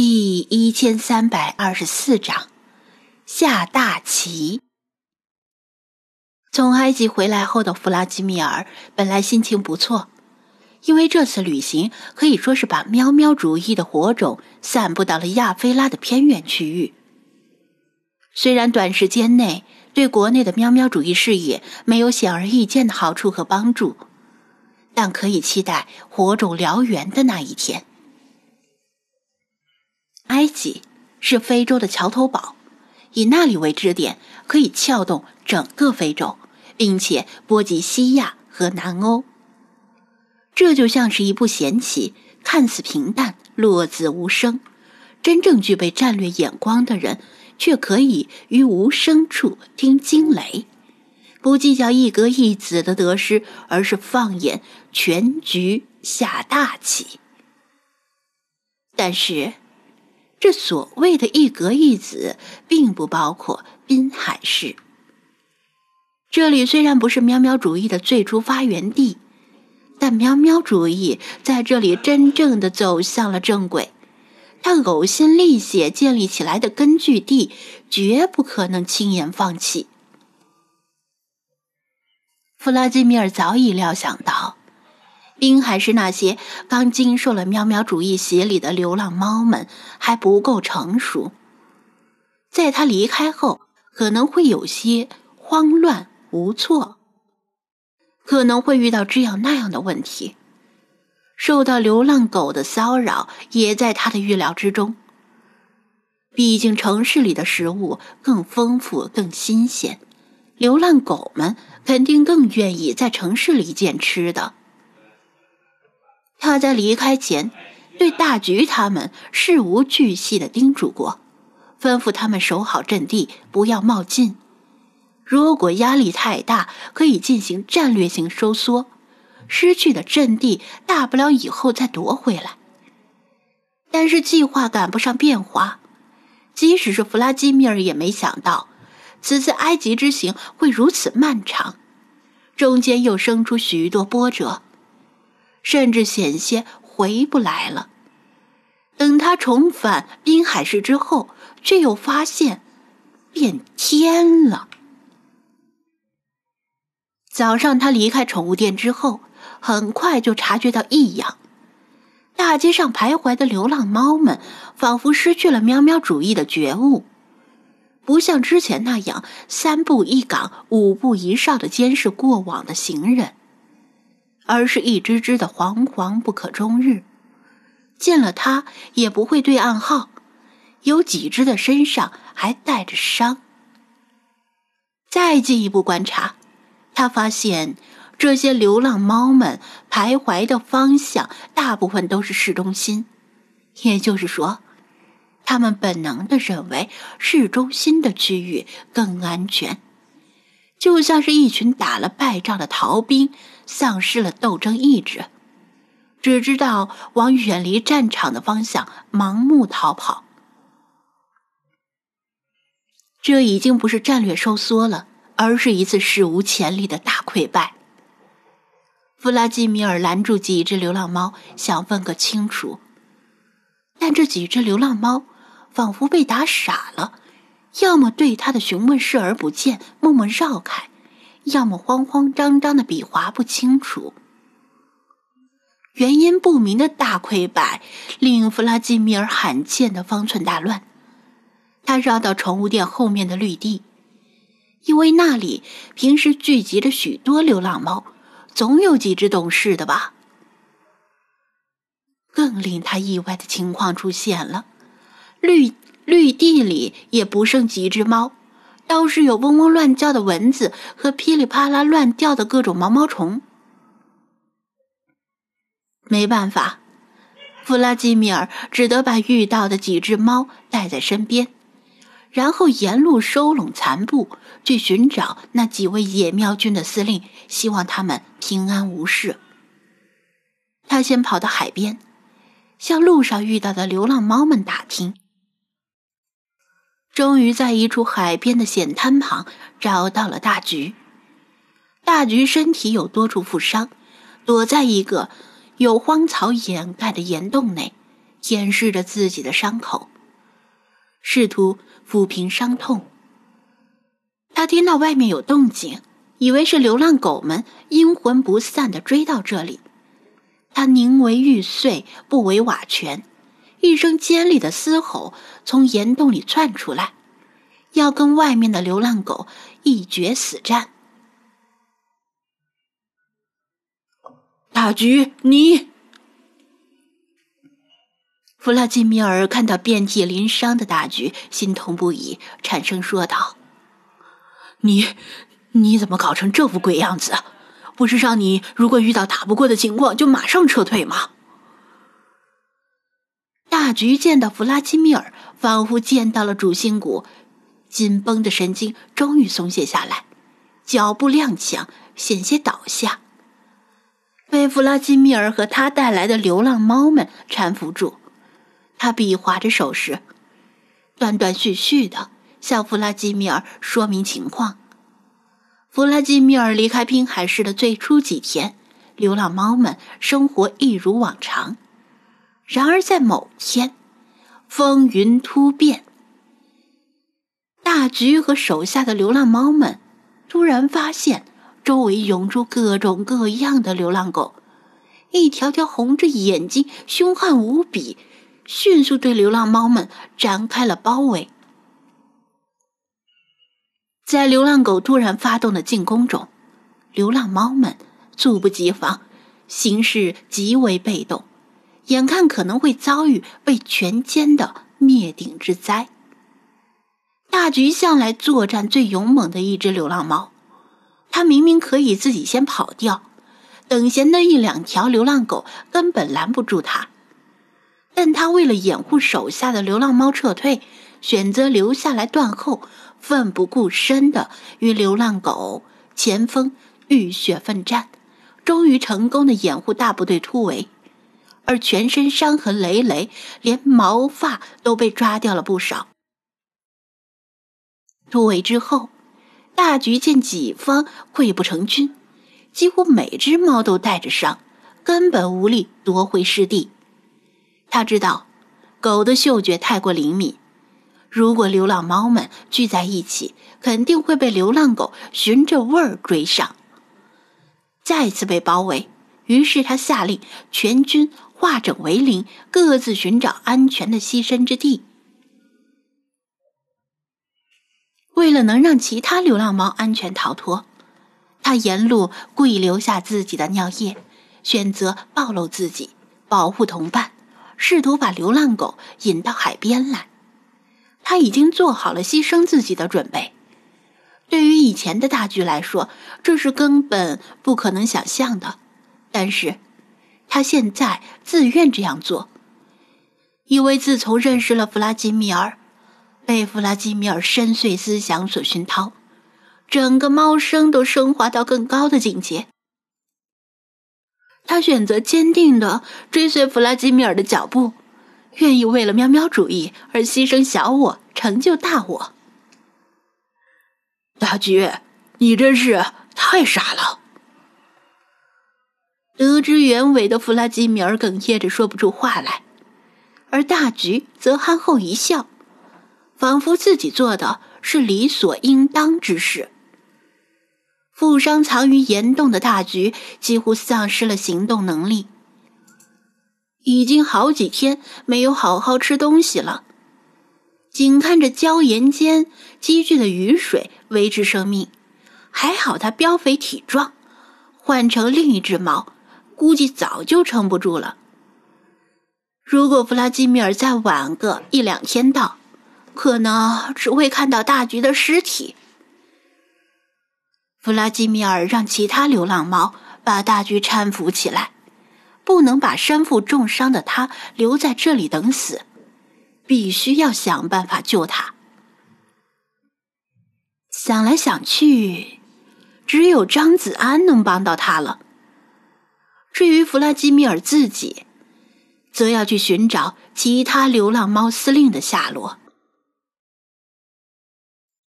第一千三百二十四章下大棋。从埃及回来后的弗拉基米尔本来心情不错，因为这次旅行可以说是把喵喵主义的火种散布到了亚非拉的偏远区域。虽然短时间内对国内的喵喵主义事业没有显而易见的好处和帮助，但可以期待火种燎原的那一天。埃及是非洲的桥头堡，以那里为支点，可以撬动整个非洲，并且波及西亚和南欧。这就像是一部闲棋，看似平淡，落子无声，真正具备战略眼光的人，却可以于无声处听惊雷，不计较一格一子的得失，而是放眼全局下大棋。但是。这所谓的一格一子，并不包括滨海市。这里虽然不是喵喵主义的最初发源地，但喵喵主义在这里真正的走向了正轨。他呕心沥血建立起来的根据地，绝不可能轻言放弃。弗拉基米尔早已料想到。冰还是那些刚经受了喵喵主义洗礼的流浪猫们还不够成熟，在他离开后可能会有些慌乱无措，可能会遇到这样那样的问题，受到流浪狗的骚扰也在他的预料之中。毕竟城市里的食物更丰富、更新鲜，流浪狗们肯定更愿意在城市里捡吃的。他在离开前，对大菊他们事无巨细的叮嘱过，吩咐他们守好阵地，不要冒进。如果压力太大，可以进行战略性收缩，失去的阵地大不了以后再夺回来。但是计划赶不上变化，即使是弗拉基米尔也没想到，此次埃及之行会如此漫长，中间又生出许多波折。甚至险些回不来了。等他重返滨海市之后，却又发现变天了。早上他离开宠物店之后，很快就察觉到异样。大街上徘徊的流浪猫们，仿佛失去了喵喵主义的觉悟，不像之前那样三步一岗、五步一哨的监视过往的行人。而是一只只的惶惶不可终日，见了他也不会对暗号，有几只的身上还带着伤。再进一步观察，他发现这些流浪猫们徘徊的方向大部分都是市中心，也就是说，他们本能的认为市中心的区域更安全。就像是一群打了败仗的逃兵，丧失了斗争意志，只知道往远离战场的方向盲目逃跑。这已经不是战略收缩了，而是一次史无前例的大溃败。弗拉基米尔拦住几只流浪猫，想问个清楚，但这几只流浪猫仿佛被打傻了。要么对他的询问视而不见，默默绕开；要么慌慌张张的比划不清楚。原因不明的大溃败令弗拉基米尔罕见的方寸大乱。他绕到宠物店后面的绿地，因为那里平时聚集着许多流浪猫，总有几只懂事的吧。更令他意外的情况出现了，绿。绿地里也不剩几只猫，倒是有嗡嗡乱叫的蚊子和噼里啪啦乱掉的各种毛毛虫。没办法，弗拉基米尔只得把遇到的几只猫带在身边，然后沿路收拢残部，去寻找那几位野喵军的司令，希望他们平安无事。他先跑到海边，向路上遇到的流浪猫们打听。终于在一处海边的险滩旁找到了大菊。大菊身体有多处负伤，躲在一个有荒草掩盖的岩洞内，掩饰着自己的伤口，试图抚平伤痛。他听到外面有动静，以为是流浪狗们阴魂不散的追到这里。他宁为玉碎，不为瓦全，一声尖利的嘶吼从岩洞里窜出来，要跟外面的流浪狗一决死战。大橘，你！弗拉基米尔看到遍体鳞伤的大橘，心痛不已，颤声说道：“你，你怎么搞成这副鬼样子？不是让你如果遇到打不过的情况，就马上撤退吗？”大橘见到弗拉基米尔，仿佛见到了主心骨，紧绷的神经终于松懈下来，脚步踉跄，险些倒下。被弗拉基米尔和他带来的流浪猫们搀扶住，他比划着手势，断断续续的向弗拉基米尔说明情况。弗拉基米尔离开滨海市的最初几天，流浪猫们生活一如往常。然而，在某天，风云突变，大橘和手下的流浪猫们突然发现。周围涌出各种各样的流浪狗，一条条红着眼睛、凶悍无比，迅速对流浪猫们展开了包围。在流浪狗突然发动的进攻中，流浪猫们猝不及防，形势极为被动，眼看可能会遭遇被全歼的灭顶之灾。大橘向来作战最勇猛的一只流浪猫。他明明可以自己先跑掉，等闲的一两条流浪狗根本拦不住他。但他为了掩护手下的流浪猫撤退，选择留下来断后，奋不顾身的与流浪狗前锋浴血奋战，终于成功的掩护大部队突围，而全身伤痕累累，连毛发都被抓掉了不少。突围之后。大橘见己方溃不成军，几乎每只猫都带着伤，根本无力夺回失地。他知道，狗的嗅觉太过灵敏，如果流浪猫们聚在一起，肯定会被流浪狗循着味儿追上，再次被包围。于是他下令全军化整为零，各自寻找安全的栖身之地。为了能让其他流浪猫安全逃脱，他沿路故意留下自己的尿液，选择暴露自己，保护同伴，试图把流浪狗引到海边来。他已经做好了牺牲自己的准备。对于以前的大局来说，这是根本不可能想象的，但是他现在自愿这样做，因为自从认识了弗拉基米尔。被弗拉基米尔深邃思想所熏陶，整个猫生都升华到更高的境界。他选择坚定的追随弗拉基米尔的脚步，愿意为了喵喵主义而牺牲小我，成就大我。大橘，你真是太傻了！得知原委的弗拉基米尔哽咽着说不出话来，而大橘则憨厚一笑。仿佛自己做的是理所应当之事。负伤藏于岩洞的大橘几乎丧失了行动能力，已经好几天没有好好吃东西了，仅看着礁岩间积聚的雨水维持生命。还好他膘肥体壮，换成另一只猫，估计早就撑不住了。如果弗拉基米尔再晚个一两天到，可能只会看到大橘的尸体。弗拉基米尔让其他流浪猫把大橘搀扶起来，不能把身负重伤的他留在这里等死，必须要想办法救他。想来想去，只有张子安能帮到他了。至于弗拉基米尔自己，则要去寻找其他流浪猫司令的下落。